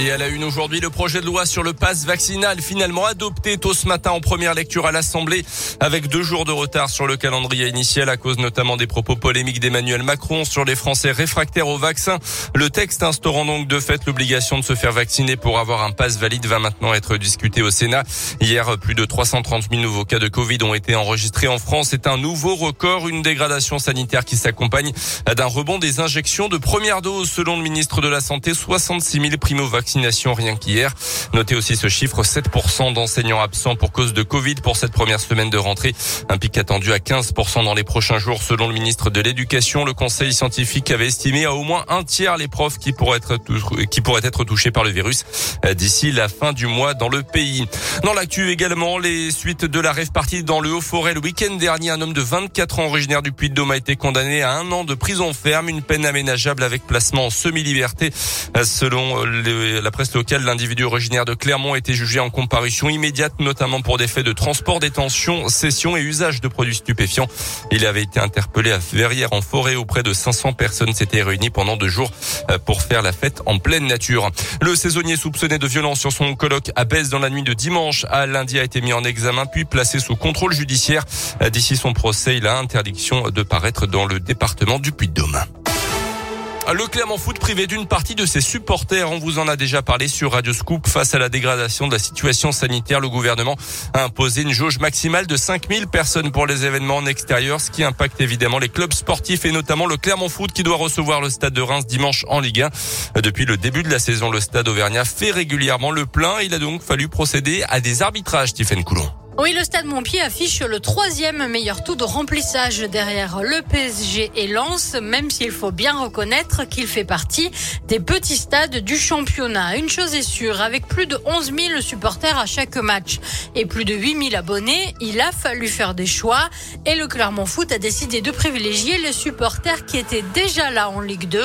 Et à la une aujourd'hui, le projet de loi sur le pass vaccinal finalement adopté tôt ce matin en première lecture à l'Assemblée avec deux jours de retard sur le calendrier initial à cause notamment des propos polémiques d'Emmanuel Macron sur les Français réfractaires au vaccin. Le texte instaurant donc de fait l'obligation de se faire vacciner pour avoir un pass valide va maintenant être discuté au Sénat. Hier, plus de 330 000 nouveaux cas de Covid ont été enregistrés en France. C'est un nouveau record, une dégradation sanitaire qui s'accompagne d'un rebond des injections de première dose selon le ministre de la Santé. 66 000 primo-vaccinés rien qu'hier. Notez aussi ce chiffre, 7% d'enseignants absents pour cause de Covid pour cette première semaine de rentrée. Un pic attendu à 15% dans les prochains jours selon le ministre de l'Éducation. Le conseil scientifique avait estimé à au moins un tiers les profs qui pourraient être, qui pourraient être touchés par le virus euh, d'ici la fin du mois dans le pays. Dans l'actu également, les suites de la rêve partie dans le Haut-Forêt le week-end dernier. Un homme de 24 ans originaire du Puy-de-Dôme a été condamné à un an de prison ferme, une peine aménageable avec placement en semi-liberté euh, selon la presse locale, l'individu originaire de Clermont a été jugé en comparution immédiate, notamment pour des faits de transport, détention, cession et usage de produits stupéfiants. Il avait été interpellé à Verrières en forêt auprès de 500 personnes s'étaient réunies pendant deux jours euh, pour faire la fête en pleine nature. Le saisonnier soupçonné de violence sur son colloque à Bèze dans la nuit de dimanche à lundi a été mis en examen puis placé sous contrôle judiciaire. Euh, d'ici son procès, il a interdiction de paraître dans le département du Puy-de-Dôme. Le Clermont Foot privé d'une partie de ses supporters. On vous en a déjà parlé sur Radio Scoop. Face à la dégradation de la situation sanitaire, le gouvernement a imposé une jauge maximale de 5000 personnes pour les événements en extérieur, ce qui impacte évidemment les clubs sportifs et notamment le Clermont Foot qui doit recevoir le stade de Reims dimanche en Ligue 1. Depuis le début de la saison, le stade Auvergnat fait régulièrement le plein. Il a donc fallu procéder à des arbitrages, Stephen Coulon. Oui, le Stade Montpied affiche le troisième meilleur taux de remplissage derrière le PSG et Lens, même s'il faut bien reconnaître qu'il fait partie des petits stades du championnat. Une chose est sûre, avec plus de 11 000 supporters à chaque match et plus de 8 000 abonnés, il a fallu faire des choix et le Clermont Foot a décidé de privilégier les supporters qui étaient déjà là en Ligue 2.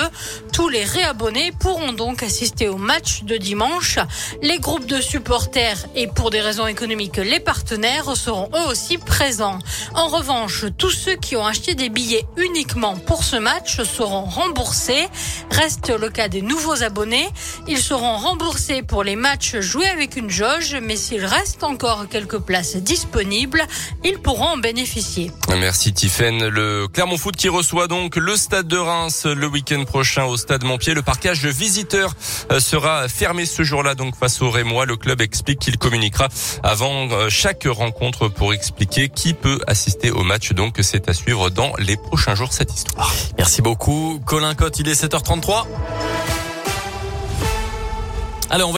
Tous les réabonnés pourront donc assister au match de dimanche. Les groupes de supporters et pour des raisons économiques, les partenaires seront eux aussi présents. En revanche, tous ceux qui ont acheté des billets uniquement pour ce match seront remboursés. Reste le cas des nouveaux abonnés. Ils seront remboursés pour les matchs joués avec une jauge, mais s'il reste encore quelques places disponibles, ils pourront en bénéficier. Merci Tiffaine. Le Clermont Foot qui reçoit donc le stade de Reims le week-end prochain au stade Montpied. Le parquage visiteur euh, sera fermé ce jour-là donc face au Rémois. Le club explique qu'il communiquera avant euh, chaque rencontre pour expliquer qui peut assister au match. Donc c'est à suivre dans les prochains jours cette histoire. Merci beaucoup. Colin Cotte, il est 7h33.